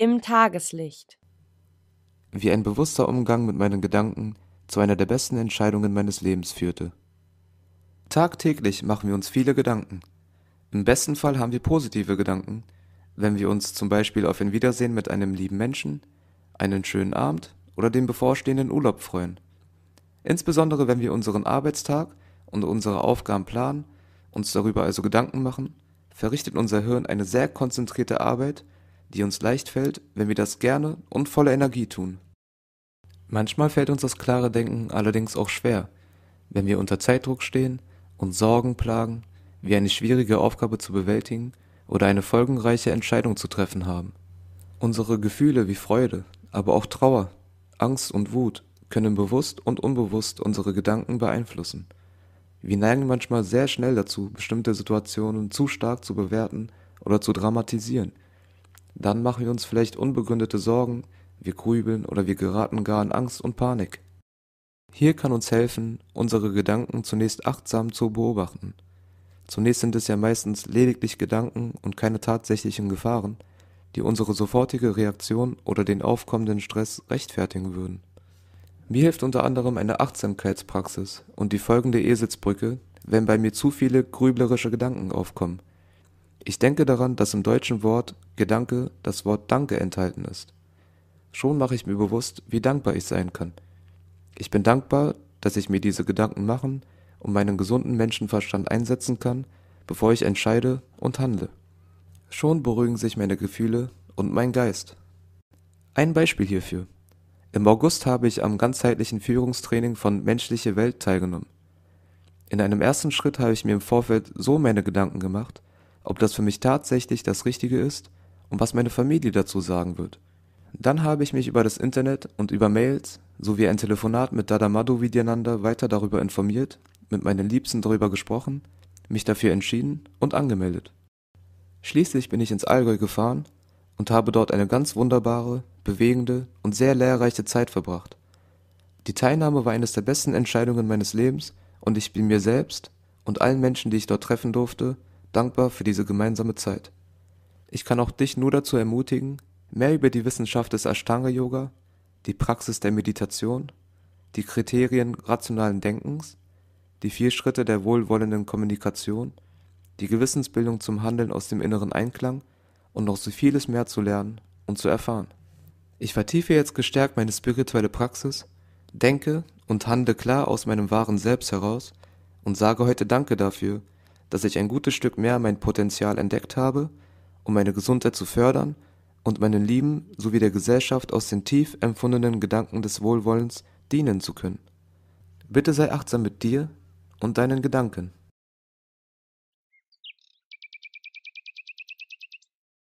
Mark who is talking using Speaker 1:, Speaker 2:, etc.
Speaker 1: im Tageslicht.
Speaker 2: Wie ein bewusster Umgang mit meinen Gedanken zu einer der besten Entscheidungen meines Lebens führte. Tagtäglich machen wir uns viele Gedanken. Im besten Fall haben wir positive Gedanken, wenn wir uns zum Beispiel auf ein Wiedersehen mit einem lieben Menschen, einen schönen Abend oder den bevorstehenden Urlaub freuen. Insbesondere wenn wir unseren Arbeitstag und unsere Aufgaben planen, uns darüber also Gedanken machen, verrichtet unser Hirn eine sehr konzentrierte Arbeit, die uns leicht fällt, wenn wir das gerne und voller Energie tun. Manchmal fällt uns das klare Denken allerdings auch schwer, wenn wir unter Zeitdruck stehen und Sorgen plagen, wie eine schwierige Aufgabe zu bewältigen oder eine folgenreiche Entscheidung zu treffen haben. Unsere Gefühle wie Freude, aber auch Trauer, Angst und Wut können bewusst und unbewusst unsere Gedanken beeinflussen. Wir neigen manchmal sehr schnell dazu, bestimmte Situationen zu stark zu bewerten oder zu dramatisieren. Dann machen wir uns vielleicht unbegründete Sorgen, wir grübeln oder wir geraten gar in Angst und Panik. Hier kann uns helfen, unsere Gedanken zunächst achtsam zu beobachten. Zunächst sind es ja meistens lediglich Gedanken und keine tatsächlichen Gefahren, die unsere sofortige Reaktion oder den aufkommenden Stress rechtfertigen würden. Mir hilft unter anderem eine Achtsamkeitspraxis und die folgende Eselsbrücke, wenn bei mir zu viele grüblerische Gedanken aufkommen. Ich denke daran, dass im deutschen Wort Gedanke das Wort Danke enthalten ist. Schon mache ich mir bewusst, wie dankbar ich sein kann. Ich bin dankbar, dass ich mir diese Gedanken machen und meinen gesunden Menschenverstand einsetzen kann, bevor ich entscheide und handle. Schon beruhigen sich meine Gefühle und mein Geist. Ein Beispiel hierfür. Im August habe ich am ganzheitlichen Führungstraining von Menschliche Welt teilgenommen. In einem ersten Schritt habe ich mir im Vorfeld so meine Gedanken gemacht, ob das für mich tatsächlich das Richtige ist und was meine Familie dazu sagen wird. Dann habe ich mich über das Internet und über Mails sowie ein Telefonat mit Dada Madhu Vidyananda weiter darüber informiert, mit meinen Liebsten darüber gesprochen, mich dafür entschieden und angemeldet. Schließlich bin ich ins Allgäu gefahren und habe dort eine ganz wunderbare, bewegende und sehr lehrreiche Zeit verbracht. Die Teilnahme war eines der besten Entscheidungen meines Lebens und ich bin mir selbst und allen Menschen, die ich dort treffen durfte, dankbar für diese gemeinsame Zeit. Ich kann auch dich nur dazu ermutigen, mehr über die Wissenschaft des Ashtanga Yoga, die Praxis der Meditation, die Kriterien rationalen Denkens, die vier Schritte der wohlwollenden Kommunikation die Gewissensbildung zum Handeln aus dem inneren Einklang und noch so vieles mehr zu lernen und zu erfahren. Ich vertiefe jetzt gestärkt meine spirituelle Praxis, denke und handle klar aus meinem wahren Selbst heraus und sage heute Danke dafür, dass ich ein gutes Stück mehr mein Potenzial entdeckt habe, um meine Gesundheit zu fördern und meinen Lieben sowie der Gesellschaft aus den tief empfundenen Gedanken des Wohlwollens dienen zu können. Bitte sei achtsam mit dir und deinen Gedanken.